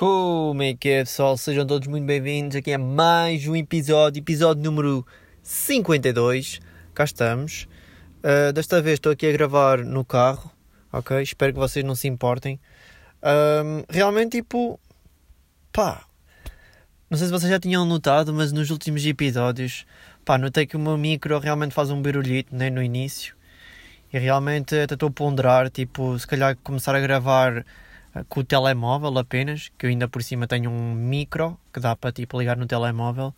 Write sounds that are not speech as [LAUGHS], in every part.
Como é que é, pessoal? Sejam todos muito bem-vindos aqui a mais um episódio, episódio número 52. Cá estamos. Uh, desta vez estou aqui a gravar no carro, ok? Espero que vocês não se importem. Um, realmente, tipo, pá, não sei se vocês já tinham notado, mas nos últimos episódios, pá, notei que o meu micro realmente faz um barulhito, né, no início. E realmente até estou a ponderar, tipo, se calhar começar a gravar com o telemóvel apenas, que eu ainda por cima tenho um micro que dá para tipo ligar no telemóvel.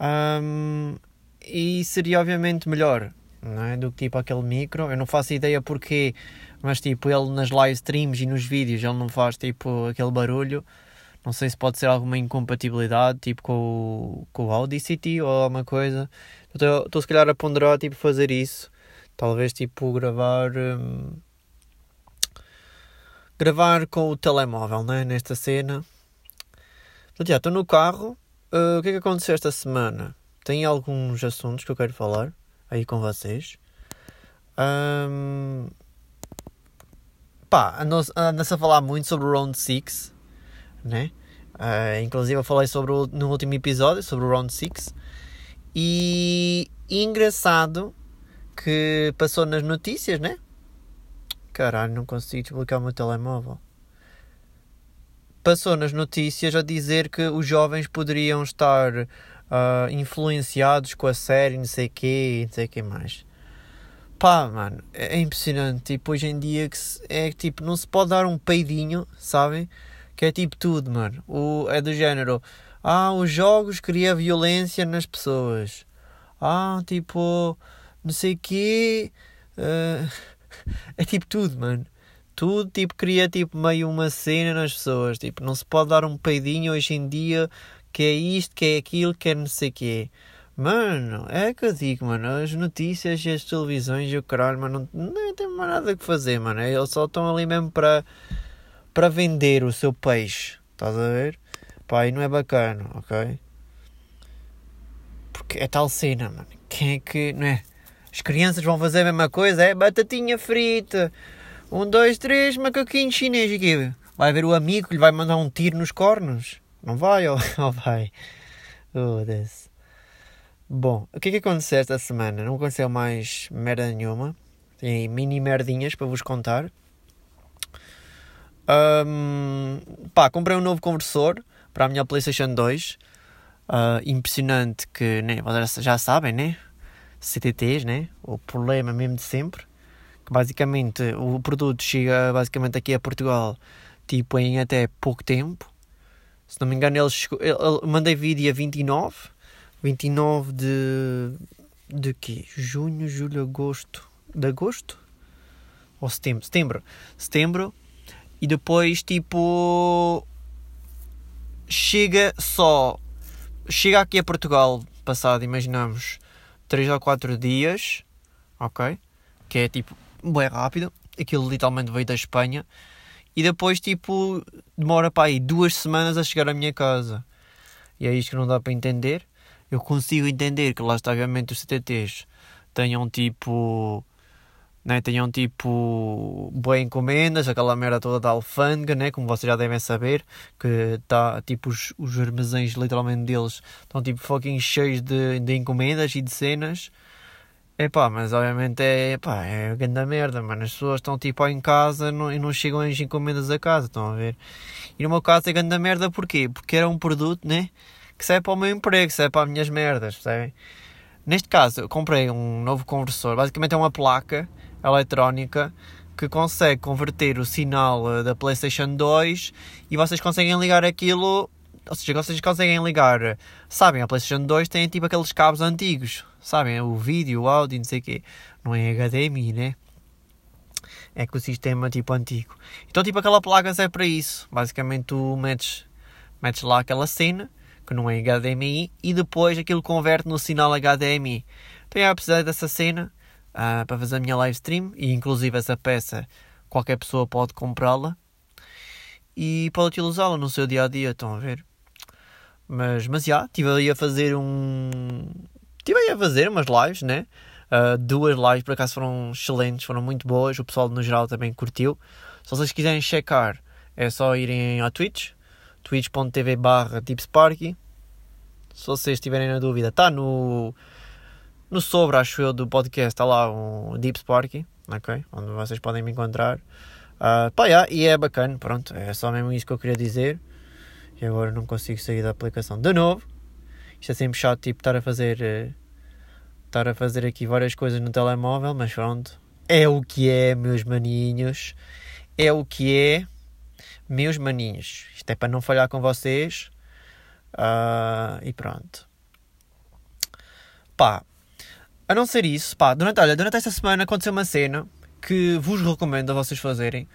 Um, e seria obviamente melhor não é? do que tipo aquele micro. Eu não faço ideia porquê, mas tipo ele nas live streams e nos vídeos ele não faz tipo aquele barulho. Não sei se pode ser alguma incompatibilidade tipo com o, com o Audacity ou alguma coisa. Estou se calhar a ponderar tipo fazer isso. Talvez tipo gravar. Hum, gravar com o telemóvel, né? Nesta cena. Portanto, já estou no carro. Uh, o que é que aconteceu esta semana? Tem alguns assuntos que eu quero falar aí com vocês. Um, pá, anda-se a falar muito sobre o Round 6, né? Uh, inclusive eu falei sobre o, no último episódio sobre o Round 6 e, e engraçado que passou nas notícias, né? Caralho, não consigo desbloquear o meu telemóvel. Passou nas notícias a dizer que os jovens poderiam estar uh, influenciados com a série, não sei quê, não sei que mais. Pá, mano, é, é impressionante. Tipo, hoje em dia que se, é tipo, não se pode dar um peidinho, sabem? Que é tipo tudo, mano. O, é do género. Ah, os jogos criam violência nas pessoas. Ah, tipo, não sei quê. Uh, é tipo tudo, mano. Tudo tipo cria tipo meio uma cena nas pessoas. Tipo, não se pode dar um peidinho hoje em dia que é isto, que é aquilo, que é não sei o quê. Mano, é que eu digo, mano, as notícias e as televisões e o caralho, mano, não, tem mais nada que fazer, mano. Eles só estão ali mesmo para para vender o seu peixe. Estás a ver? Pá, e não é bacana, ok? Porque é tal cena, mano. Quem é que, não é? As crianças vão fazer a mesma coisa, é batatinha frita. Um, dois, três, macaquinho chinês aqui. Vai ver o amigo que lhe vai mandar um tiro nos cornos? Não vai ou, [LAUGHS] ou vai? Oh, Deus. Bom, o que é que aconteceu esta semana? Não aconteceu mais merda nenhuma. Tem mini merdinhas para vos contar. Um, pá, comprei um novo conversor para a minha PlayStation 2. Uh, impressionante que né, vocês já sabem, né? CTTs, né? O problema mesmo de sempre. Que basicamente o produto chega basicamente aqui a Portugal tipo em até pouco tempo. Se não me engano, ele chegou. Ele, ele, mandei vídeo dia 29. 29 de. de quê? Junho, julho, agosto. De agosto? Ou setembro? Setembro. Setembro. E depois, tipo. Chega só. Chega aqui a Portugal, passado, imaginamos, 3 ou 4 dias, ok? Que é tipo, bem rápido. Aquilo literalmente veio da Espanha. E depois, tipo, demora para aí duas semanas a chegar à minha casa. E é isto que não dá para entender. Eu consigo entender que lá está, obviamente, os CTTs tenham tipo. Né, tenham tipo boas encomendas, aquela merda toda da alfândega, né, como vocês já devem saber, que tá tipo os, os armazéns literalmente deles estão tipo fucking cheios de, de encomendas e de cenas. Epá, mas obviamente é, epá, é grande merda, mano. As pessoas estão tipo em casa não, e não chegam as encomendas a casa, estão a ver? E no meu caso é grande merda porquê? Porque era um produto, né? Que serve para o meu emprego, serve para as minhas merdas, percebem? Neste caso, eu comprei um novo conversor. Basicamente é uma placa eletrónica que consegue converter o sinal eh, da PlayStation 2 e vocês conseguem ligar aquilo ou seja, vocês conseguem ligar, sabem, a PlayStation 2 tem tipo aqueles cabos antigos, sabem, o vídeo, o áudio, não sei o quê, não é HDMI, né? É com o sistema tipo antigo. Então, tipo, aquela placa serve para isso. Basicamente, tu metes, metes lá aquela cena, que não é HDMI, e depois aquilo converte no sinal HDMI. Então, eu precisar dessa cena uh, para fazer a minha live stream, e inclusive essa peça qualquer pessoa pode comprá-la e pode utilizá-la no seu dia a dia. Estão a ver? Mas, mas já, estive aí a fazer um. Estive aí a fazer umas lives, né? Uh, duas lives por acaso foram excelentes, foram muito boas. O pessoal no geral também curtiu. Se vocês quiserem checar, é só irem à Twitch, twitch.tv barra. Se vocês estiverem na dúvida, está no, no sobre, acho eu, do podcast, está lá um Deep Sparky, ok? Onde vocês podem me encontrar. Uh, pá, yeah, e é bacana, pronto, é só mesmo isso que eu queria dizer. E agora não consigo sair da aplicação de novo. Isto é sempre chato, tipo, estar a fazer... Uh, estar a fazer aqui várias coisas no telemóvel, mas pronto. É o que é, meus maninhos. É o que é, meus maninhos. Isto é para não falhar com vocês. Uh, e pronto. Pá, a não ser isso, pá, durante, olha, durante esta semana aconteceu uma cena que vos recomendo a vocês fazerem,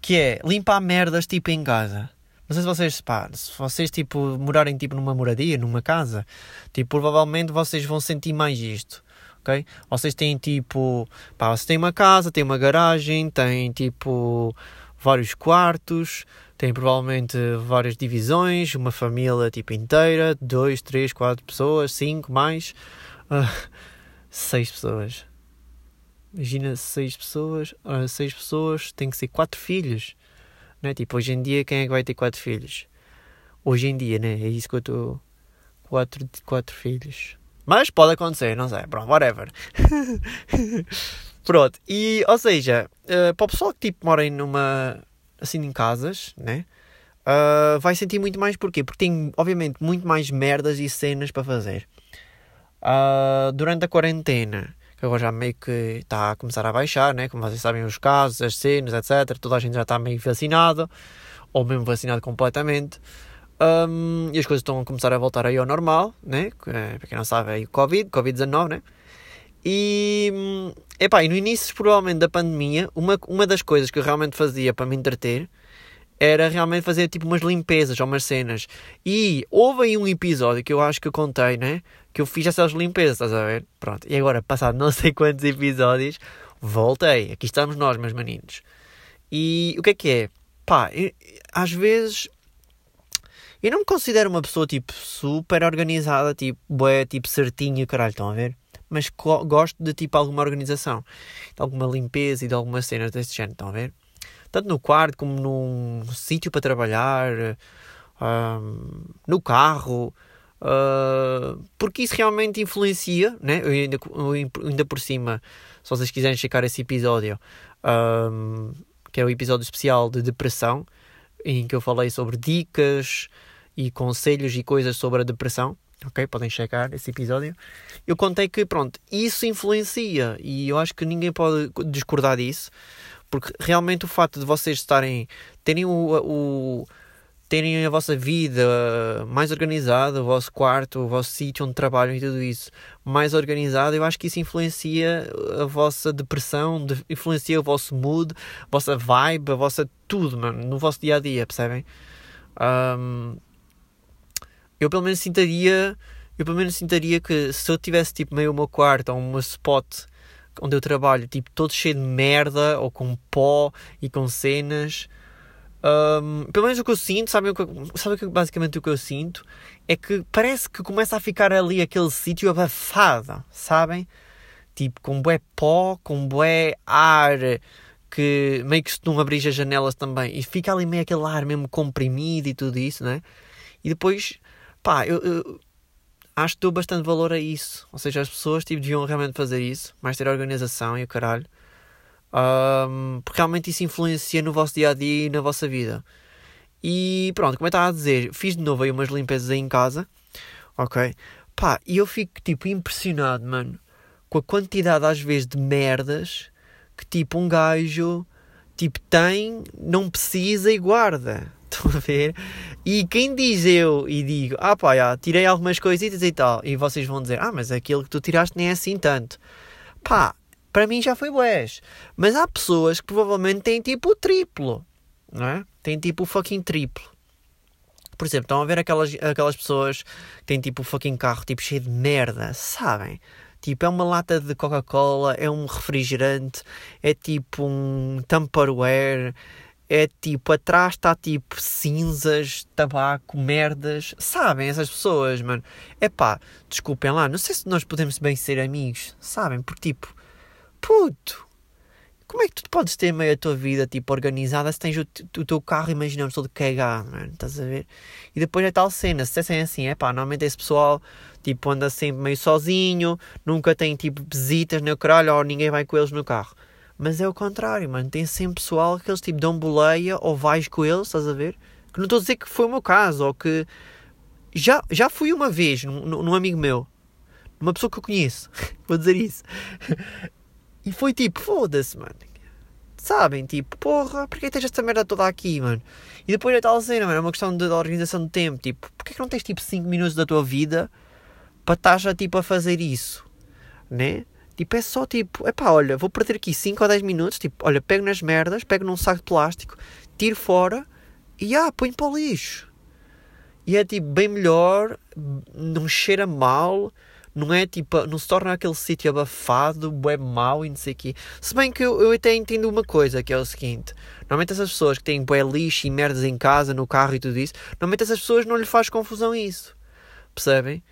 que é limpar merdas tipo em casa. Não sei se vocês, pá, se vocês tipo morarem tipo numa moradia, numa casa, tipo, provavelmente vocês vão sentir mais isto. ok? Vocês têm tipo, pá, vocês têm uma casa, têm uma garagem, têm tipo vários quartos, tem provavelmente várias divisões, uma família tipo inteira, dois, três, quatro pessoas, cinco, mais, uh, seis pessoas. Imagina seis pessoas, seis pessoas, tem que ser quatro filhos, né? Tipo, hoje em dia quem é que vai ter quatro filhos? Hoje em dia, né? É isso que eu estou... Quatro, quatro filhos. Mas pode acontecer, não sei. Pronto, whatever. [LAUGHS] Pronto, e ou seja, uh, para o pessoal que tipo mora numa assim em casas, né? Uh, vai sentir muito mais porquê? Porque tem, obviamente, muito mais merdas e cenas para fazer. Uh, durante a quarentena, que agora já meio que está a começar a baixar, né? Como vocês sabem, os casos, as cenas, etc. Toda a gente já está meio vacinado, ou mesmo vacinado completamente. Um, e as coisas estão a começar a voltar aí ao normal, né? Para quem não sabe, aí o Covid, Covid-19, né? E, epá, e no início, provavelmente, da pandemia, uma, uma das coisas que eu realmente fazia para me entreter era realmente fazer tipo umas limpezas ou umas cenas. E houve aí um episódio que eu acho que eu contei, né? Que eu fiz essas limpezas, estás a ver? Pronto. E agora, passado não [LAUGHS] sei quantos episódios, voltei. Aqui estamos nós, meus meninos. E o que é que é? Pá, eu, às vezes eu não me considero uma pessoa tipo super organizada, tipo, bué, tipo certinho, caralho, estão a ver? mas gosto de tipo alguma organização, de alguma limpeza e de algumas cenas desse género, estão a ver? Tanto no quarto como num sítio para trabalhar, no carro, uh, porque isso realmente influencia, né? Eu ainda, eu ainda por cima, se vocês quiserem checar esse episódio, que é o episódio especial de depressão, em que eu falei sobre dicas e conselhos e coisas sobre a depressão ok? Podem checar esse episódio. Eu contei que, pronto, isso influencia e eu acho que ninguém pode discordar disso, porque realmente o facto de vocês estarem, terem o, o terem a vossa vida mais organizada, o vosso quarto, o vosso sítio onde trabalham e tudo isso mais organizado, eu acho que isso influencia a vossa depressão, influencia o vosso mood, a vossa vibe, a vossa tudo, mano, no vosso dia a dia, percebem? Um, eu pelo menos sintaria eu pelo menos sintaria que se eu tivesse tipo meio o meu quarto ou um spot onde eu trabalho tipo todo cheio de merda ou com pó e com cenas. Um, pelo menos o que eu sinto sabe, o que, sabe basicamente o que eu sinto? É que parece que começa a ficar ali aquele sítio abafado sabem? Tipo com bué pó com bué ar que meio que se não abrir as janelas também. E fica ali meio aquele ar mesmo comprimido e tudo isso né? E depois Pá, eu, eu acho que dou bastante valor a isso. Ou seja, as pessoas tipo, deviam realmente fazer isso, mais ter organização e o caralho. Um, porque realmente isso influencia no vosso dia a dia e na vossa vida. E pronto, como eu estava a dizer, fiz de novo aí umas limpezas aí em casa, ok? Pá, e eu fico tipo impressionado, mano, com a quantidade às vezes de merdas que tipo um gajo tipo tem, não precisa e guarda. Estão a ver? E quem diz eu e digo, ah pá, já, tirei algumas coisitas e tal, e vocês vão dizer, ah, mas aquilo que tu tiraste nem é assim tanto. Pá, para mim já foi bués. Mas há pessoas que provavelmente têm tipo o triplo, não é? Têm tipo o fucking triplo. Por exemplo, estão a ver aquelas, aquelas pessoas que têm tipo o fucking carro tipo cheio de merda, sabem? Tipo, é uma lata de Coca-Cola, é um refrigerante, é tipo um Tupperware, é tipo, atrás está tipo cinzas, tabaco, merdas. Sabem essas pessoas, mano? É pá, desculpem lá, não sei se nós podemos bem ser amigos, sabem? Porque tipo, puto, como é que tu podes ter meio a tua vida tipo organizada se tens o, o teu carro, imaginamos, todo cagado, mano? Estás a ver? E depois é tal cena, se dissessem assim, é pá, normalmente esse pessoal tipo anda sempre meio sozinho, nunca tem tipo visitas no caralho ou ninguém vai com eles no carro. Mas é o contrário, mano. Tem sempre pessoal que eles tipo dão boleia ou vais com eles, estás a ver? Que não estou a dizer que foi o meu caso ou que. Já, já fui uma vez num, num amigo meu, uma pessoa que eu conheço, [LAUGHS] vou dizer isso. [LAUGHS] E foi tipo, foda-se, mano. Sabem, tipo, porra, porquê tens esta merda toda aqui, mano? E depois é tal cena, mano, é uma questão de, de organização de tempo. Tipo, porquê que não tens tipo 5 minutos da tua vida para estar já tipo a fazer isso? Né? Tipo, é só tipo, é olha, vou perder aqui 5 ou 10 minutos. Tipo, olha, pego nas merdas, pego num saco de plástico, tiro fora e ah, põe para o lixo. E é tipo, bem melhor, não cheira mal não é tipo, não se torna aquele sítio abafado, é mau e não sei o quê. Se bem que eu, eu até entendo uma coisa, que é o seguinte: normalmente essas pessoas que têm bué lixo e merdas em casa, no carro e tudo isso, normalmente essas pessoas não lhes faz confusão isso. Percebem?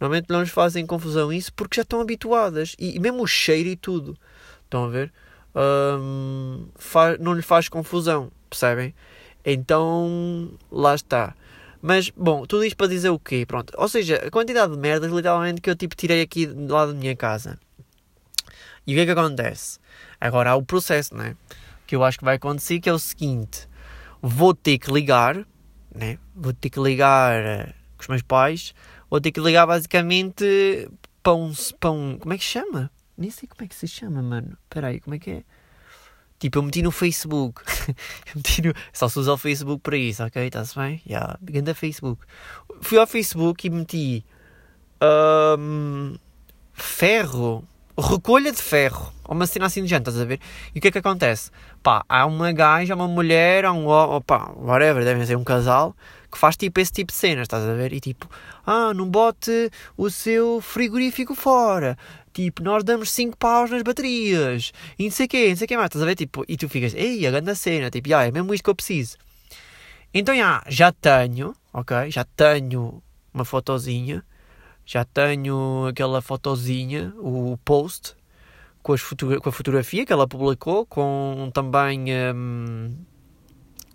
Normalmente não lhes fazem confusão isso porque já estão habituadas. E, e mesmo o cheiro e tudo. Estão a ver? Um, faz, não lhes faz confusão. Percebem? Então, lá está. Mas, bom, tudo isto para dizer o quê? Pronto. Ou seja, a quantidade de merdas, literalmente, que eu tipo tirei aqui do lado da minha casa. E o que é que acontece? Agora há o processo, né? Que eu acho que vai acontecer, que é o seguinte. Vou ter que ligar, né? Vou ter que ligar uh, com os meus pais. Vou ter que ligar, basicamente, para um... Para um como é que se chama? Nem sei como é que se chama, mano. Espera aí, como é que é? Tipo, eu meti no Facebook. [LAUGHS] meti no... Só se usa o Facebook para isso, ok? Está-se bem? Yeah, a Facebook. Fui ao Facebook e meti. Um, ferro. Recolha de ferro. Uma cena assim de gente, estás a ver? E o que é que acontece? Pá, há uma gaja, uma mulher, há um. Pá, whatever, devem ser um casal que faz tipo esse tipo de cenas, estás a ver? E tipo, ah, não bote o seu frigorífico fora. Tipo, nós damos 5 paus nas baterias. E não sei o quê, não sei o quê mais. Estás a ver? Tipo, e tu ficas, ei, a grande cena. Tipo, ah, é mesmo isto que eu preciso. Então, já, já tenho, ok? Já tenho uma fotozinha. Já tenho aquela fotozinha, o post, com, as com a fotografia que ela publicou, com também... Um,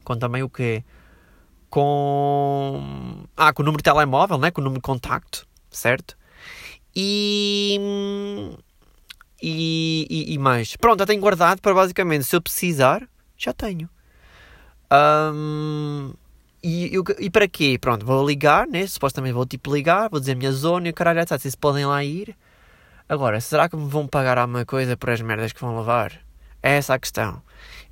com também o quê? Com... Ah, com o número de telemóvel, né? Com o número de contacto, certo? E, e, e, e, mais. Pronto, já tenho guardado para basicamente, se eu precisar, já tenho. Um, e, eu, e para quê? Pronto, vou ligar, né? Supostamente vou tipo ligar, vou dizer a minha zona e o caralho, vocês podem lá ir. Agora, será que me vão pagar alguma coisa por as merdas que vão levar? É essa a questão.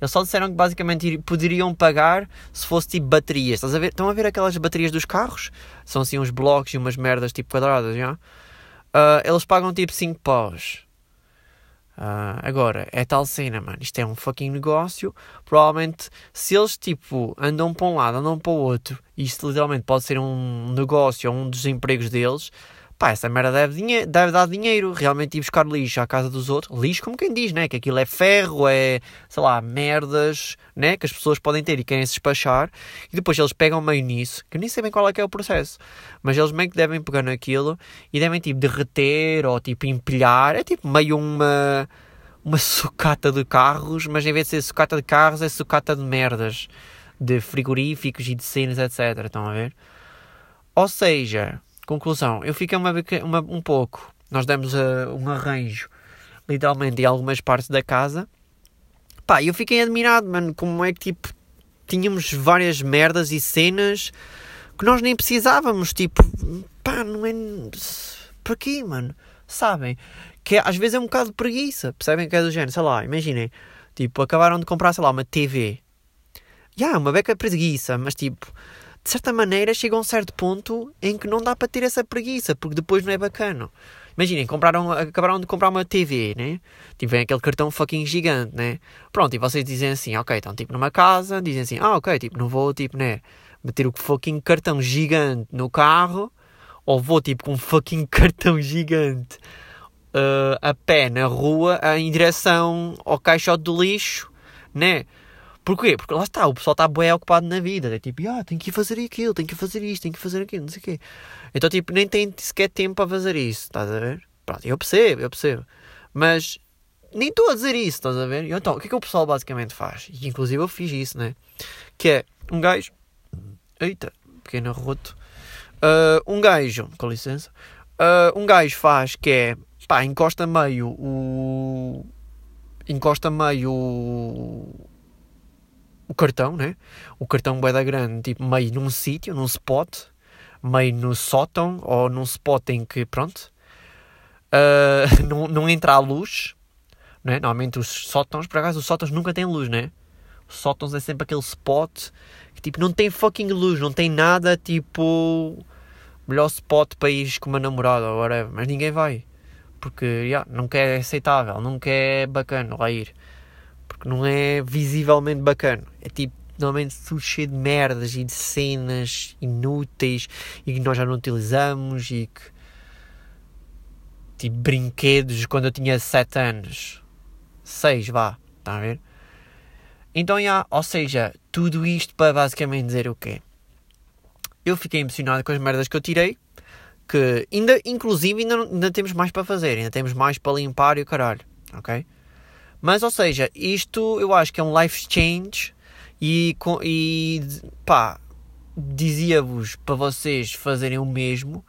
Eles só disseram que basicamente poderiam pagar se fosse tipo baterias. Estás a ver? Estão a ver aquelas baterias dos carros? São assim uns blocos e umas merdas tipo quadradas, já? Uh, eles pagam tipo 5 paus. Uh, agora, é tal cena, mano. Isto é um fucking negócio. Provavelmente, se eles tipo andam para um lado, andam para o outro, isto literalmente pode ser um negócio ou um dos empregos deles pá, essa merda deve, deve dar dinheiro, realmente ir buscar lixo à casa dos outros, lixo como quem diz, né, que aquilo é ferro, é, sei lá, merdas, né, que as pessoas podem ter e querem se despachar, e depois eles pegam meio nisso, que eu nem sei bem qual é que é o processo, mas eles meio que devem pegar naquilo e devem, tipo, derreter ou, tipo, empilhar, é tipo meio uma, uma sucata de carros, mas em vez de ser sucata de carros, é sucata de merdas, de frigoríficos e de cenas, etc, estão a ver? Ou seja, Conclusão, eu fiquei uma, uma, um pouco. Nós demos uh, um arranjo, literalmente, em algumas partes da casa. Pá, eu fiquei admirado, mano, como é que tipo tínhamos várias merdas e cenas que nós nem precisávamos, tipo, pá, não é. Para quê, mano? Sabem? Que às vezes é um bocado de preguiça, percebem que é do género, sei lá, imaginem, tipo, acabaram de comprar, sei lá, uma TV. Já, yeah, uma beca preguiça, mas tipo, de certa maneira chega a um certo ponto em que não dá para ter essa preguiça, porque depois não é bacana. Imaginem, compraram, acabaram de comprar uma TV, né? Tivem aquele cartão fucking gigante, né? Pronto, e vocês dizem assim, ok, estão tipo numa casa, dizem assim, ah, ok, tipo, não vou, tipo, né? Meter o fucking cartão gigante no carro, ou vou, tipo, com um fucking [LAUGHS] cartão gigante uh, a pé na rua em direção ao caixote do lixo, né? Porquê? Porque lá está, o pessoal está bem ocupado na vida. É tipo, ah, tem que fazer aquilo, tem que fazer isto, tem que fazer aquilo, não sei o quê. Então, tipo, nem tem sequer tempo para fazer isso, estás a ver? Pronto, eu percebo, eu percebo. Mas nem estou a dizer isso, estás a ver? Então, o que é que o pessoal basicamente faz? E inclusive eu fiz isso, né? Que é um gajo. Eita, pequeno roto. Uh, um gajo, com licença. Uh, um gajo faz que é. Pá, encosta meio o. Encosta meio o. O cartão, né? O cartão da grande, tipo, meio num sítio, num spot, meio no sótão ou num spot em que, pronto, uh, [LAUGHS] não, não entra a luz, né? Normalmente os sótãos, por acaso, os sótãos nunca têm luz, né? Os sótãos é sempre aquele spot que tipo não tem fucking luz, não tem nada tipo melhor spot para ir com uma namorada ou whatever, mas ninguém vai porque yeah, quer é aceitável, quer é bacana lá ir porque não é visivelmente bacana, é tipo normalmente tudo cheio de merdas e de cenas inúteis e que nós já não utilizamos e que tipo brinquedos quando eu tinha 7 anos 6, vá, está a ver? Então, já, ou seja, tudo isto para basicamente dizer o quê? Eu fiquei emocionado com as merdas que eu tirei, que ainda, inclusive, ainda, ainda temos mais para fazer, ainda temos mais para limpar e o caralho, ok? Mas, ou seja, isto eu acho que é um life change e, e pá, dizia-vos para vocês fazerem o mesmo,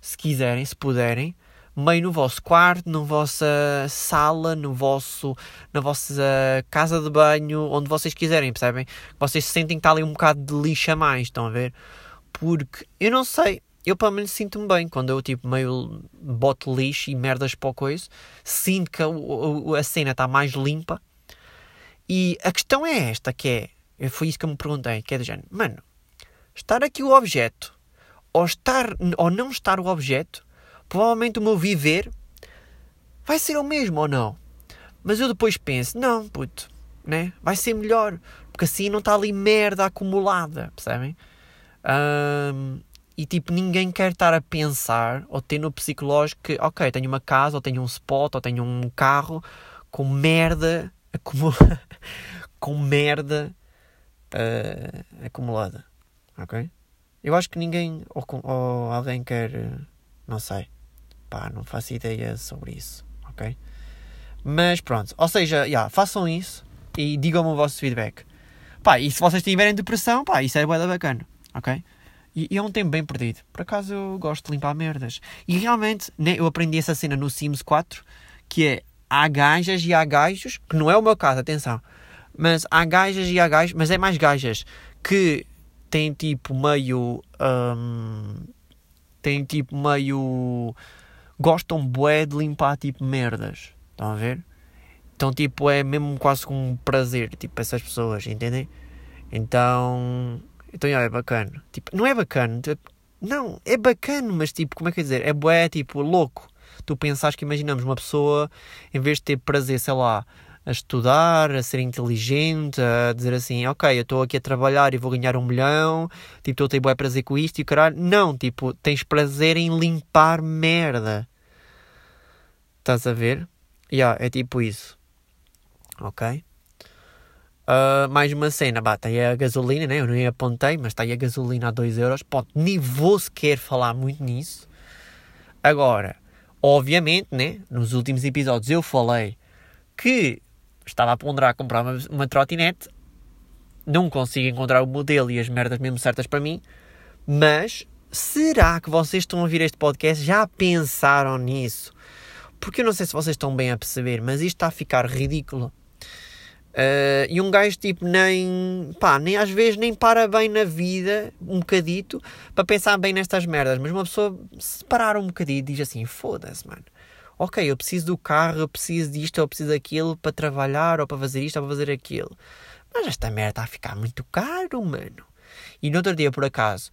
se quiserem, se puderem, meio no vosso quarto, na vossa sala, no vosso, na vossa casa de banho, onde vocês quiserem, percebem? Vocês sentem que está ali um bocado de lixo a mais, estão a ver? Porque eu não sei, eu pelo menos sinto-me bem quando eu tipo meio boto lixo e merdas para o coisa, sinto que a, a cena está mais limpa. E a questão é esta, que é, foi isso que eu me perguntei, que é do género, mano, estar aqui o objeto, ou estar, ou não estar o objeto, provavelmente o meu viver vai ser o mesmo ou não. Mas eu depois penso, não, puto, né? Vai ser melhor, porque assim não está ali merda acumulada, percebem? Um, e tipo, ninguém quer estar a pensar ou ter no psicológico que, ok, tenho uma casa, ou tenho um spot, ou tenho um carro com merda acumulada, [LAUGHS] com merda uh, acumulada, ok? Eu acho que ninguém ou, ou alguém quer, não sei, Pá, não faço ideia sobre isso, ok? Mas pronto, ou seja, yeah, façam isso e digam-me o vosso feedback. Pá, e se vocês tiverem depressão, pá, isso é bué bacana, ok? E, e é um tempo bem perdido. Por acaso eu gosto de limpar merdas. E realmente, né, eu aprendi essa cena no Sims 4, que é, há gajas e há gajos, que não é o meu caso, atenção, mas há gajas e há gajos, mas é mais gajas, que têm tipo meio... Um, têm tipo meio gostam bué de limpar tipo merdas. Estão a ver? Então tipo é mesmo quase com um prazer, tipo, essas pessoas, entendem? Então, então é bacana. Tipo, não é bacana, tipo, não, é bacana, mas tipo, como é que é dizer? É bué, tipo, louco. Tu pensas que imaginamos uma pessoa, em vez de ter prazer, sei lá, a estudar, a ser inteligente, a dizer assim, ok, eu estou aqui a trabalhar e vou ganhar um milhão, tipo, estou a ter bué prazer com isto e caralho. Não, tipo, tens prazer em limpar merda. Estás a ver? Yeah, é tipo isso. Ok? Uh, mais uma cena, bah, tem a gasolina, né? Eu nem apontei, mas está aí a gasolina a 2 euros. Pode, nem vou sequer falar muito nisso. Agora, obviamente, né? Nos últimos episódios eu falei que estava a ponderar comprar uma, uma trotinete. Não consigo encontrar o modelo e as merdas mesmo certas para mim. Mas será que vocês estão a ouvir este podcast já pensaram nisso? Porque eu não sei se vocês estão bem a perceber, mas isto está a ficar ridículo. Uh, e um gajo tipo nem, pá, nem às vezes nem para bem na vida, um bocadito, para pensar bem nestas merdas. Mas uma pessoa se parar um bocadito diz assim, foda-se, mano. Ok, eu preciso do carro, eu preciso disto, eu preciso daquilo para trabalhar, ou para fazer isto, ou para fazer aquilo. Mas esta merda está a ficar muito caro, mano. E no outro dia, por acaso,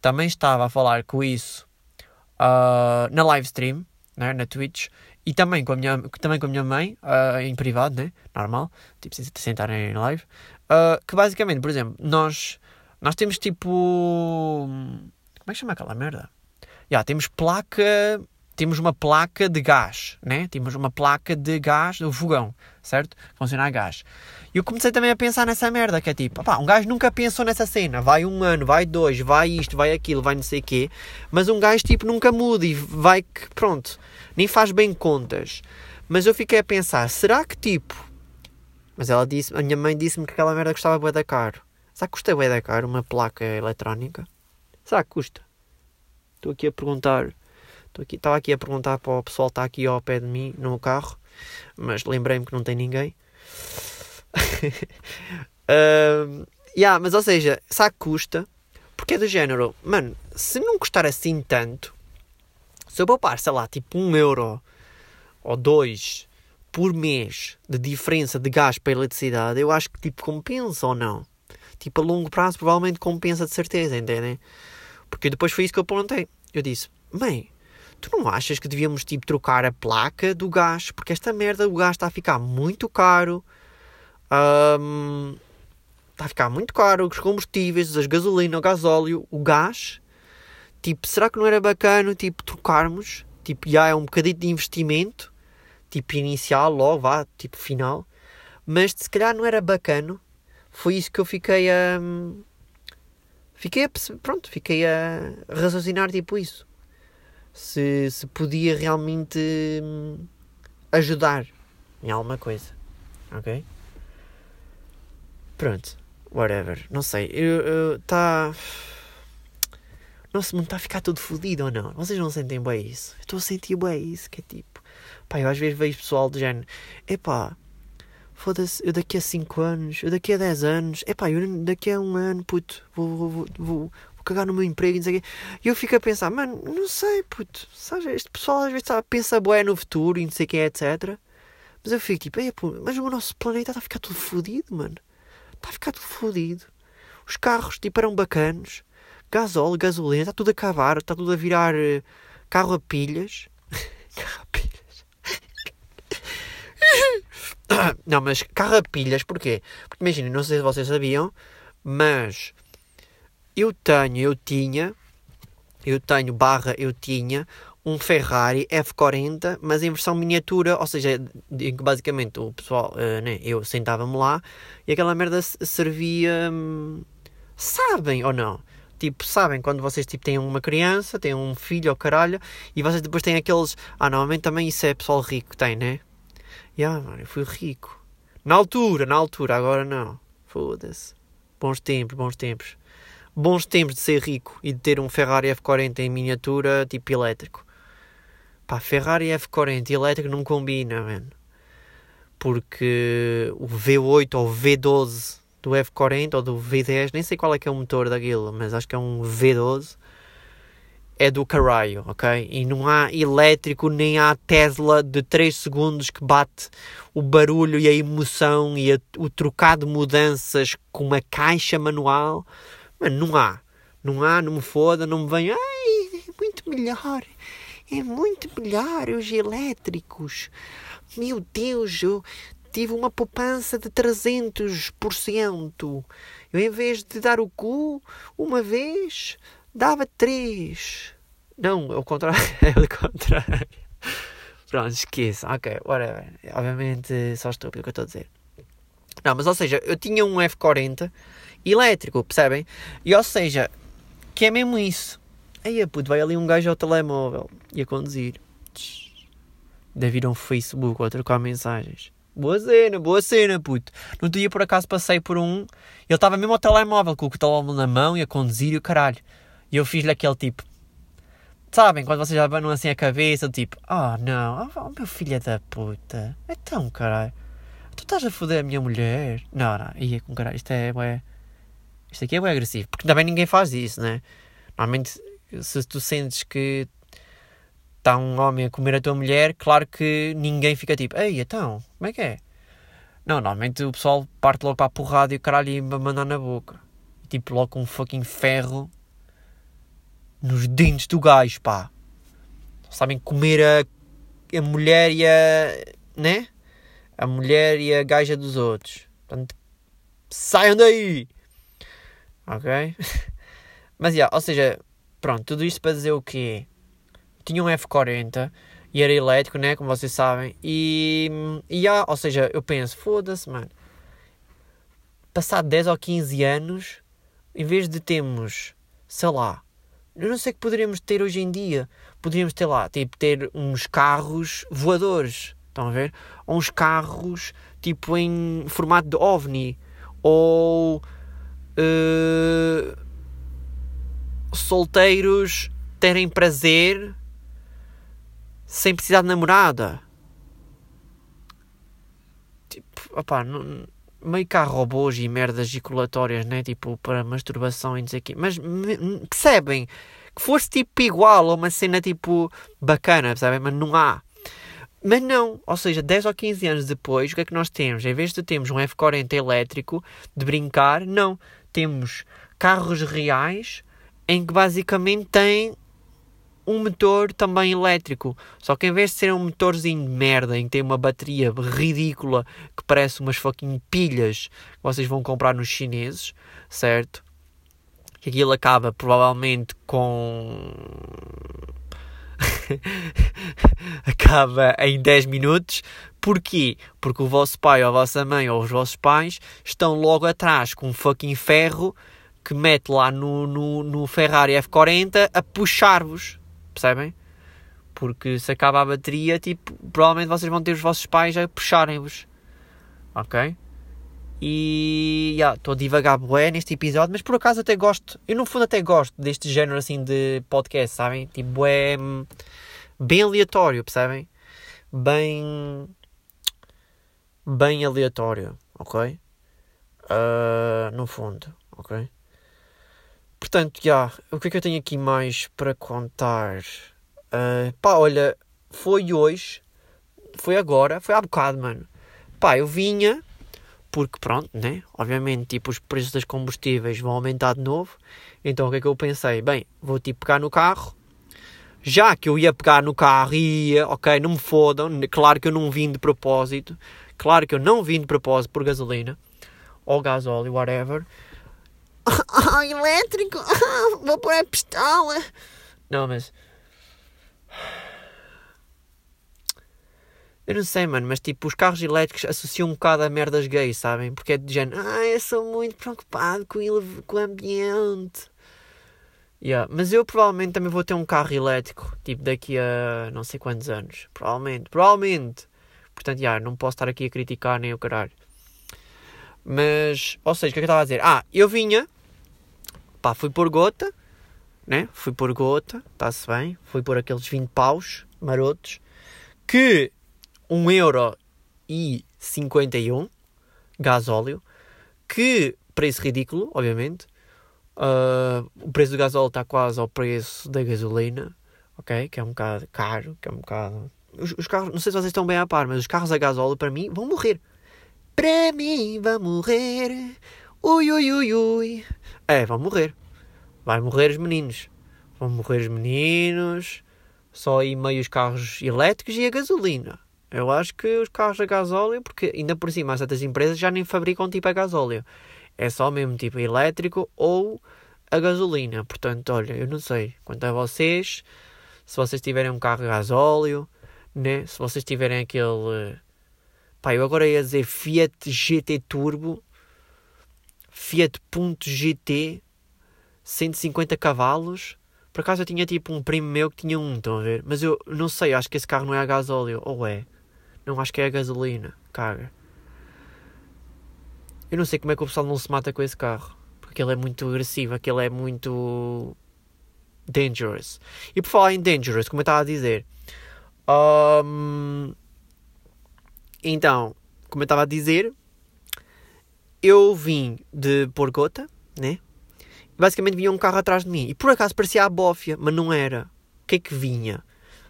também estava a falar com isso uh, na live stream, né, na Twitch, e também com a minha, também com a minha mãe, uh, em privado, né? Normal, tipo, sem sentarem em live. Uh, que basicamente, por exemplo, nós, nós temos tipo. Como é que chama aquela merda? Já, yeah, temos placa. Temos uma placa de gás, né? Temos uma placa de gás do fogão, certo? Funciona a gás. E eu comecei também a pensar nessa merda, que é tipo, pá, um gajo nunca pensou nessa cena. Vai um ano, vai dois, vai isto, vai aquilo, vai não sei o quê. Mas um gajo, tipo, nunca muda e vai que, pronto nem faz bem contas. Mas eu fiquei a pensar, será que tipo. Mas ela disse, a minha mãe disse-me que aquela merda custava bué da caro. Será que custa bué da caro uma placa eletrónica? Será que custa? Estou aqui a perguntar. Estou aqui, estava aqui a perguntar para o pessoal que está aqui ao pé de mim no carro, mas lembrei-me que não tem ninguém. [LAUGHS] uh, yeah, mas ou seja, será que custa? Porque é do género, mano, se não custar assim tanto, se eu poupar, sei lá, tipo um euro ou dois por mês de diferença de gás para eletricidade, eu acho que tipo compensa ou não. Tipo, a longo prazo provavelmente compensa de certeza, entendem? Porque depois foi isso que eu perguntei. Eu disse, mãe, tu não achas que devíamos tipo trocar a placa do gás? Porque esta merda, o gás está a ficar muito caro. Um, está a ficar muito caro os combustíveis, as gasolina, o gasóleo, o gás. Tipo, será que não era bacana, tipo, trocarmos? Tipo, já é um bocadinho de investimento, tipo, inicial, logo, vá, tipo, final. Mas se calhar não era bacana. Foi isso que eu fiquei a... Fiquei a... Pronto, fiquei a raciocinar, tipo, isso. Se, se podia realmente hum, ajudar em alguma coisa. Ok? Pronto whatever, não sei, está. Nosso mundo está a ficar tudo fodido ou não? Vocês não sentem bem isso? Eu estou a sentir bem isso, que é tipo. Pá, eu às vezes vejo pessoal do género, epá, foda-se, eu daqui a 5 anos, eu daqui a 10 anos, epá, eu daqui a um ano, puto, vou, vou, vou, vou, cagar no meu emprego e não sei o quê. E eu fico a pensar, mano, não sei, puto, sabe, este pessoal às vezes tá, pensa bué no futuro e não sei o quê, etc. Mas eu fico tipo, mas o nosso planeta está a ficar tudo fodido, mano está a ficar tudo fodido. Os carros, tipo, eram bacanos. Gasóleo, gasolina, está tudo a acabar, está tudo a virar uh, carro a pilhas. [LAUGHS] carro a pilhas. [COUGHS] não, mas carro a pilhas, porquê? Porque imaginem, não sei se vocês sabiam, mas eu tenho, eu tinha, eu tenho barra, eu tinha um Ferrari F40, mas em versão miniatura, ou seja, basicamente o pessoal, uh, né, eu sentava-me lá e aquela merda servia. Hum, sabem ou não? Tipo, sabem quando vocês tipo, têm uma criança, têm um filho ou caralho, e vocês depois têm aqueles. Ah, normalmente também isso é pessoal rico tem, né? E ah, mano, eu fui rico. Na altura, na altura, agora não. Foda-se. Bons tempos, bons tempos. Bons tempos de ser rico e de ter um Ferrari F40 em miniatura, tipo elétrico. Pá, Ferrari F40 elétrico não combina, mano. Porque o V8 ou o V12 do F40 ou do V10, nem sei qual é que é o motor daquilo, mas acho que é um V12, é do caralho, ok? E não há elétrico nem há Tesla de 3 segundos que bate o barulho e a emoção e a, o trocar de mudanças com uma caixa manual. Mano, não há. Não há, não me foda, não me venha. Ai, é muito melhor é muito melhor os elétricos. Meu Deus, eu tive uma poupança de 300%. Eu, em vez de dar o cu uma vez, dava três. Não, é o contrário. [LAUGHS] É o contrário. Pronto, esqueça. Ok, whatever. Obviamente, só estúpido o que eu estou a dizer. Não, mas ou seja, eu tinha um F40 elétrico, percebem? E ou seja, que é mesmo isso. Aí, puto, vai ali um gajo ao telemóvel e a conduzir. Ir a um Facebook ou a trocar mensagens. Boa cena, boa cena, puto. No dia por acaso passei por um. Ele estava mesmo ao telemóvel, com o telemóvel na mão e a conduzir e o caralho. E eu fiz-lhe aquele tipo. Sabem, quando vocês já abanam assim a cabeça, tipo, oh não, oh, meu filho da puta. Então, caralho. Tu estás a foder a minha mulher? Não, não, ia com caralho, isto é, ué. Isto aqui é bem agressivo. Porque também ninguém faz isso, né? Normalmente se tu sentes que está um homem a comer a tua mulher, claro que ninguém fica tipo, ei, então, como é que é? Não, normalmente o pessoal parte logo para a porrada e o caralho e mandar na boca. Tipo, logo um fucking ferro nos dentes do gajo, pá. Sabem comer a, a mulher e a. né? A mulher e a gaja dos outros. Portanto, saiam daí! Ok? [LAUGHS] Mas, yeah, ou seja, Pronto, tudo isto para dizer o quê? Tinha um F40 e era elétrico, né? Como vocês sabem. E, e ah, ou seja, eu penso, foda-se, mano. Passado 10 ou 15 anos, em vez de termos, sei lá, eu não sei o que poderíamos ter hoje em dia. Poderíamos ter lá, tipo, ter uns carros voadores. Estão a ver? Ou uns carros tipo em formato de ovni. Ou uh, solteiros terem prazer sem precisar de namorada. Tipo, opá, não, meio há robôs e merdas ejaculatórias, né? Tipo, para masturbação e não sei o quê. Mas percebem? Que fosse tipo igual ou uma cena tipo bacana, percebem? Mas não há. Mas não, ou seja, 10 ou 15 anos depois, o que é que nós temos? Em vez de termos um F40 elétrico de brincar, não. Temos carros reais em que basicamente tem um motor também elétrico. Só que em vez de ser um motorzinho de merda em que tem uma bateria ridícula que parece umas fucking pilhas que vocês vão comprar nos chineses, certo? Que aquilo acaba provavelmente com. [LAUGHS] acaba em 10 minutos. Porquê? Porque o vosso pai ou a vossa mãe ou os vossos pais estão logo atrás com um fucking ferro que mete lá no, no, no Ferrari F40 a puxar-vos percebem? Porque se acaba a bateria, tipo, provavelmente vocês vão ter os vossos pais a puxarem-vos. Ok? E estou yeah, a divagar bué neste episódio, mas por acaso até gosto, eu no fundo até gosto deste género assim de podcast, sabem? Tipo, bué, bem aleatório, percebem? Bem, bem aleatório, ok? Uh, no fundo, ok? Portanto, já, o que é que eu tenho aqui mais para contar? Uh, pá, olha, foi hoje, foi agora, foi há bocado, mano. Pá, eu vinha, porque pronto, né? Obviamente, tipo, os preços dos combustíveis vão aumentar de novo. Então, o que é que eu pensei? Bem, vou tipo pegar no carro. Já que eu ia pegar no carro e ia, ok, não me fodam. Claro que eu não vim de propósito. Claro que eu não vim de propósito por gasolina. Ou gasóleo, whatever. Ah, [LAUGHS] elétrico! [LAUGHS] Vou pôr a pistola! Não, mas. Eu não sei, mano, mas tipo, os carros elétricos associam um bocado a merdas gays, sabem? Porque é de género, ah, eu sou muito preocupado com, o, com o ambiente. Yeah. Mas eu provavelmente também vou ter um carro elétrico, tipo, daqui a não sei quantos anos. Provavelmente, provavelmente. Portanto, yeah, não posso estar aqui a criticar nem o caralho. Mas, ou seja, o que é que eu estava a dizer? Ah, eu vinha, pá, fui por gota, né? Fui por gota, está-se bem. Fui por aqueles 20 paus marotos, que 1 euro e 51 gasóleo, que preço ridículo, obviamente. Uh, o preço do gasóleo está quase ao preço da gasolina, ok? Que é um bocado caro, que é um bocado... Os, os carros, não sei se vocês estão bem a par, mas os carros a gasóleo, para mim, vão morrer. Para mim vai morrer. Ui, ui, ui, ui. É, vão morrer. Vai morrer os meninos. Vão morrer os meninos. Só aí meio os carros elétricos e a gasolina. Eu acho que os carros a gasóleo, porque ainda por cima as outras empresas já nem fabricam tipo a gasóleo. É só mesmo tipo elétrico ou a gasolina. Portanto, olha, eu não sei. Quanto a vocês, se vocês tiverem um carro a gasóleo, né? Se vocês tiverem aquele Pá, eu agora ia dizer Fiat GT Turbo, Fiat Punto GT, 150 cavalos. Por acaso eu tinha tipo um primo meu que tinha um, estão a ver? Mas eu não sei, acho que esse carro não é a gasóleo. Ou é? Não, acho que é a gasolina. Caga. Eu não sei como é que o pessoal não se mata com esse carro. Porque ele é muito agressivo, aquele é muito dangerous. E por falar em dangerous, como eu estava a dizer, um, então, como eu estava a dizer, eu vim de Porgota, né? Basicamente vinha um carro atrás de mim. E por acaso parecia a bófia, mas não era. O que é que vinha?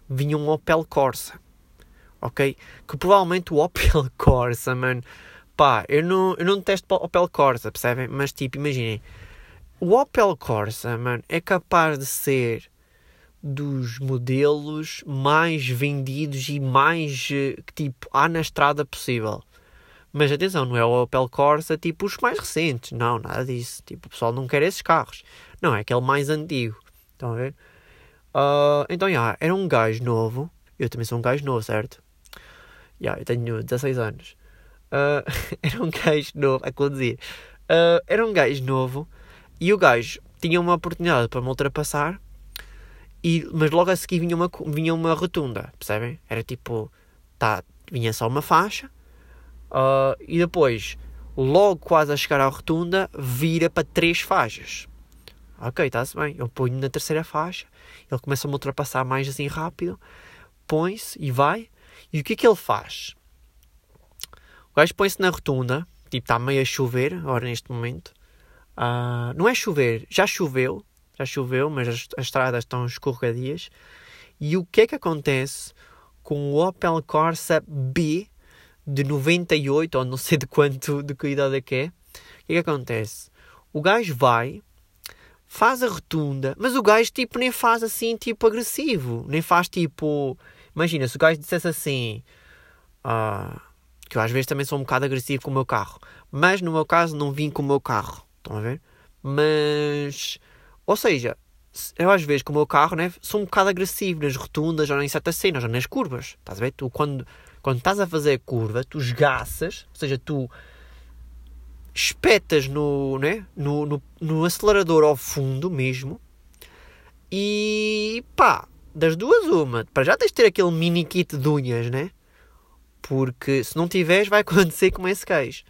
Vinha um Opel Corsa. Ok? Que provavelmente o Opel [LAUGHS] Corsa, mano. Pá, eu não, eu não detesto Opel Corsa, percebem? Mas tipo, imaginem. O Opel Corsa, mano, é capaz de ser dos modelos mais vendidos e mais eh, tipo há na estrada possível. Mas atenção, não é o Opel Corsa tipo os mais recentes, não, nada disso. Tipo, o pessoal não quer esses carros, não, é aquele mais antigo. Estão a ver? Uh, então, yeah, era um gajo novo. Eu também sou um gajo novo, certo? Já, yeah, eu tenho 16 anos. Uh, [LAUGHS] era um gajo novo a conduzir. Uh, era um gajo novo e o gajo tinha uma oportunidade para me ultrapassar e, mas logo a seguir vinha uma, vinha uma rotunda, percebem? Era tipo, tá, vinha só uma faixa, uh, e depois, logo quase a chegar à rotunda, vira para três faixas. Ok, está-se bem. Eu ponho na terceira faixa, ele começa a me ultrapassar mais assim rápido, põe-se e vai. E o que é que ele faz? O gajo põe-se na rotunda, tipo, está meio a chover, agora neste momento. Uh, não é chover, já choveu, já choveu, mas as, as estradas estão escorregadias. E o que é que acontece com o Opel Corsa B de 98, ou não sei de quanto, de que idade é que é? O que é que acontece? O gajo vai, faz a rotunda, mas o gajo tipo nem faz assim tipo agressivo, nem faz tipo, imagina, se o gajo dissesse assim, uh, que eu às vezes também sou um bocado agressivo com o meu carro, mas no meu caso não vim com o meu carro, estão a ver? Mas, ou seja, eu às vezes com o meu carro né, sou um bocado agressivo nas rotundas ou em certas cenas ou nas curvas. Estás a ver? Tu quando, quando estás a fazer a curva, tu esgaças, ou seja, tu espetas no, né, no, no, no acelerador ao fundo mesmo e pá, das duas uma. Para já tens de ter aquele mini kit de unhas, né? Porque se não tiveres vai [LAUGHS] acontecer como esse queijo.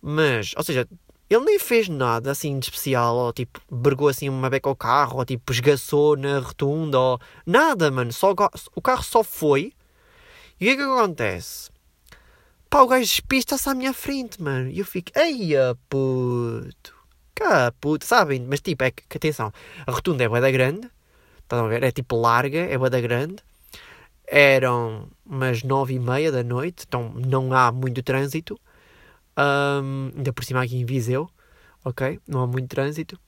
Mas, ou seja, ele nem fez nada assim de especial, ou tipo, bergou assim uma beca ao carro, ou tipo, esgaçou na rotunda, ou nada, mano. Só, o carro só foi. E o que é que acontece? Pá, o gajo despista-se à minha frente, mano. E eu fico, eia puto, cá puto, sabem? Mas tipo, é que, atenção, a rotunda é boa da grande, estão a ver? É tipo larga, é boa da grande. Eram umas nove e meia da noite, então não há muito trânsito. Um, ainda por cima aqui em Viseu, ok? Não há muito trânsito.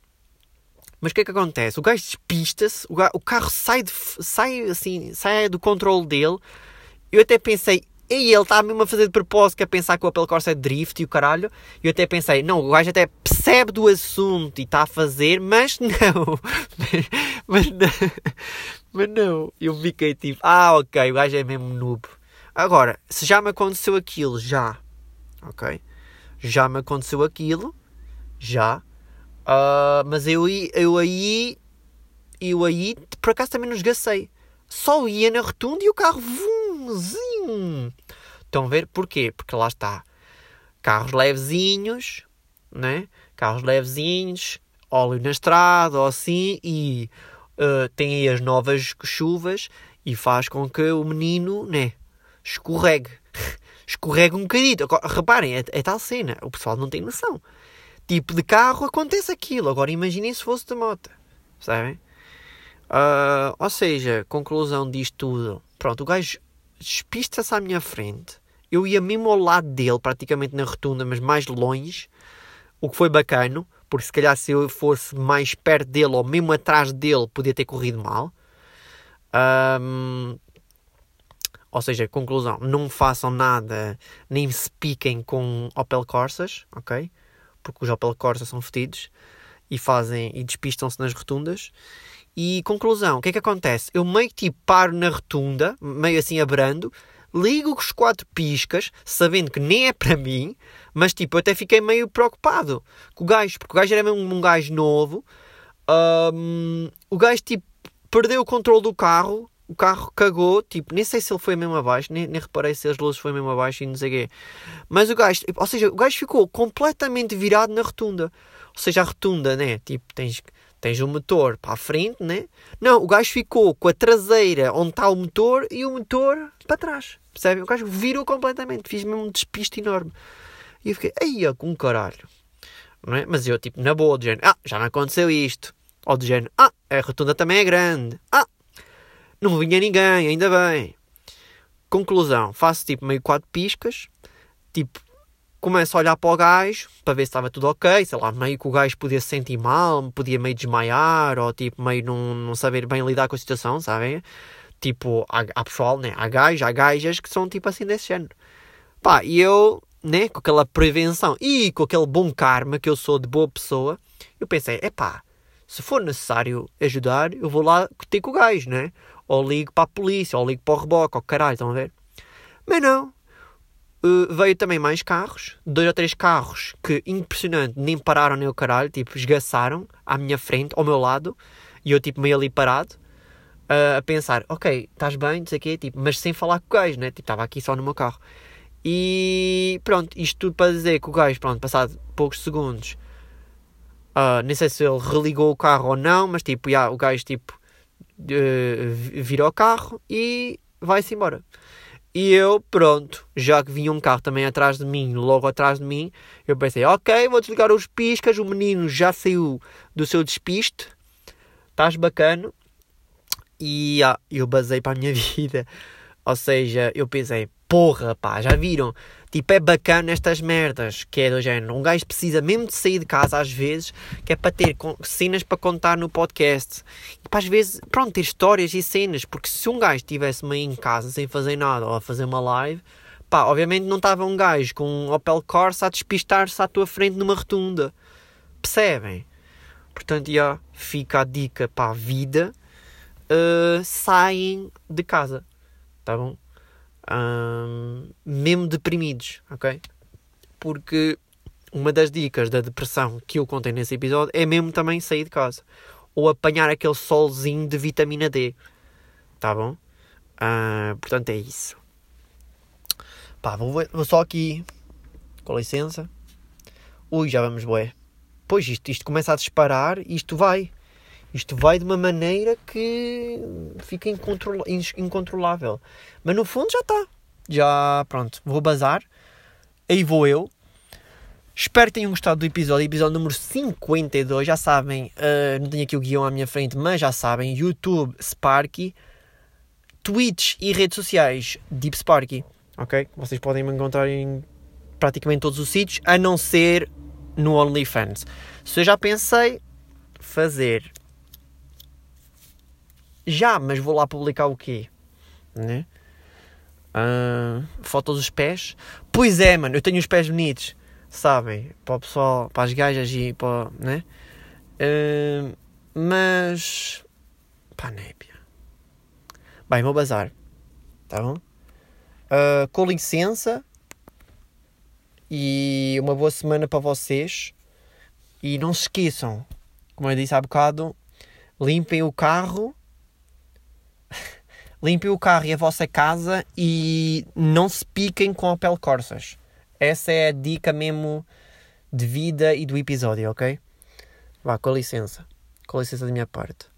Mas o que é que acontece? O gajo despista-se, o, o, carro sai, de, sai, assim, sai do controle dele. Eu até pensei, e ele está mesmo a fazer de propósito, que é pensar que o Opel Corsa é drift e o caralho. E eu até pensei, não, o gajo até percebe do assunto e está a fazer, mas [LAUGHS] não. mas, não. Mas não. Eu fiquei tipo, ah, ok, o gajo é mesmo noob. Agora, se já me aconteceu aquilo, já, ok? Já me aconteceu aquilo, já. Uh, mas eu, eu aí, eu aí, por acaso também nos gastei. Só ia na rotunda e o carro, vumzinho. Estão a ver? Porquê? Porque lá está. Carros levezinhos, né? Carros levezinhos, óleo na estrada ou assim, e uh, tem aí as novas chuvas e faz com que o menino, né? Escorregue. Escorrega um bocadinho. Reparem, é, é tal cena. O pessoal não tem noção. Tipo de carro acontece aquilo. Agora imaginem se fosse de moto. Sabem? Uh, ou seja, conclusão disto tudo. Pronto, o gajo despista-se à minha frente. Eu ia mesmo ao lado dele, praticamente na rotunda, mas mais longe. O que foi bacano, porque se calhar se eu fosse mais perto dele ou mesmo atrás dele, podia ter corrido mal. Um, ou seja, conclusão, não façam nada, nem se piquem com Opel Corsas, ok? Porque os Opel Corsas são fedidos e fazem e despistam-se nas rotundas. E conclusão, o que é que acontece? Eu meio que tipo paro na rotunda, meio assim abrando, ligo os quatro piscas, sabendo que nem é para mim, mas tipo, eu até fiquei meio preocupado com o gajo, porque o gajo era mesmo um gajo novo. Um, o gajo tipo perdeu o controle do carro o carro cagou, tipo, nem sei se ele foi mesmo abaixo, nem, nem reparei se as luzes foi mesmo abaixo e não sei quê. Mas o gajo, ou seja, o gajo ficou completamente virado na rotunda. Ou seja, a rotunda, né? Tipo, tens, tens o motor para a frente, né? Não, o gajo ficou com a traseira onde está o motor e o motor para trás. Percebe? O gajo virou completamente, fiz mesmo um despiste enorme. E eu fiquei, aí, com caralho. Não é? Mas eu, tipo, na boa, de género, ah, já não aconteceu isto. Ou de género, ah, a rotunda também é grande. Ah, não vinha ninguém, ainda bem. Conclusão, faço tipo meio quatro piscas, tipo, começo a olhar para o gajo para ver se estava tudo ok, sei lá, meio que o gajo podia se sentir mal, podia meio desmaiar, ou tipo, meio não, não saber bem lidar com a situação, sabem? Tipo, há, há pessoal, né? Há gajos, há gajas que são tipo assim desse género. Pá, e eu, né, com aquela prevenção e com aquele bom karma que eu sou de boa pessoa, eu pensei, é pá, se for necessário ajudar, eu vou lá ter com o gajo, né? Ou ligo para a polícia, ou ligo para o reboque, ou caralho, estão a ver? Mas não. Uh, veio também mais carros, dois ou três carros que, impressionante, nem pararam nem o caralho, tipo, esgaçaram à minha frente, ao meu lado, e eu, tipo, meio ali parado. a pensar, ok, estás bem, não sei o quê, tipo, mas sem falar com o gajo, né? Tipo, estava aqui só no meu carro. E pronto, isto tudo para dizer que o gajo, pronto, passado poucos segundos, uh, nem sei se ele religou o carro ou não, mas tipo, yeah, o gajo tipo uh, vira o carro e vai-se embora. E eu, pronto, já que vinha um carro também atrás de mim, logo atrás de mim, eu pensei, ok, vou desligar os piscas, o menino já saiu do seu despiste, estás bacana. E ah, eu basei para a minha [LAUGHS] vida. Ou seja, eu pensei, porra, pá, já viram? Tipo, é bacana estas merdas, que é do género. Um gajo precisa mesmo de sair de casa às vezes, que é para ter cenas para contar no podcast. Para às vezes, pronto, ter histórias e cenas, porque se um gajo estivesse meio em casa sem fazer nada ou a fazer uma live, pá, obviamente não estava um gajo com um Opel Corsa a despistar-se à tua frente numa rotunda. Percebem? Portanto, já fica a dica para a vida. Uh, saem de casa, tá bom? um, mesmo deprimidos, ok? Porque uma das dicas da depressão que eu contei nesse episódio é mesmo também sair de casa ou apanhar aquele solzinho de vitamina D, tá bom? Uh, portanto, é isso. Pá, vou, vou, só aqui, com licença. Ui, já vamos, boé. Pois isto, isto começa a disparar, isto vai. Isto vai de uma maneira que fica incontrolável. Mas no fundo já está. Já, pronto, vou bazar. Aí vou eu. Espero que tenham gostado do episódio, episódio número 52. Já sabem, uh, não tenho aqui o guião à minha frente, mas já sabem: YouTube, Sparky, Twitch e redes sociais, Deep Sparky. Ok? Vocês podem me encontrar em praticamente todos os sítios, a não ser no OnlyFans. Se eu já pensei fazer já, mas vou lá publicar o quê? Né? Uh, fotos dos pés. Pois é, mano, eu tenho os pés bonitos, sabem? Para o pessoal, para as gajas e para. Né? Uh, mas. Pá, népia. Bem, vou bazar. Tá bom? Uh, com licença. E uma boa semana para vocês. E não se esqueçam, como eu disse há bocado, limpem o carro [LAUGHS] limpem o carro e a vossa casa e não se piquem com a pele Corsas. Essa é a dica mesmo de vida e do episódio, ok? Vá, com licença. Com licença da minha parte.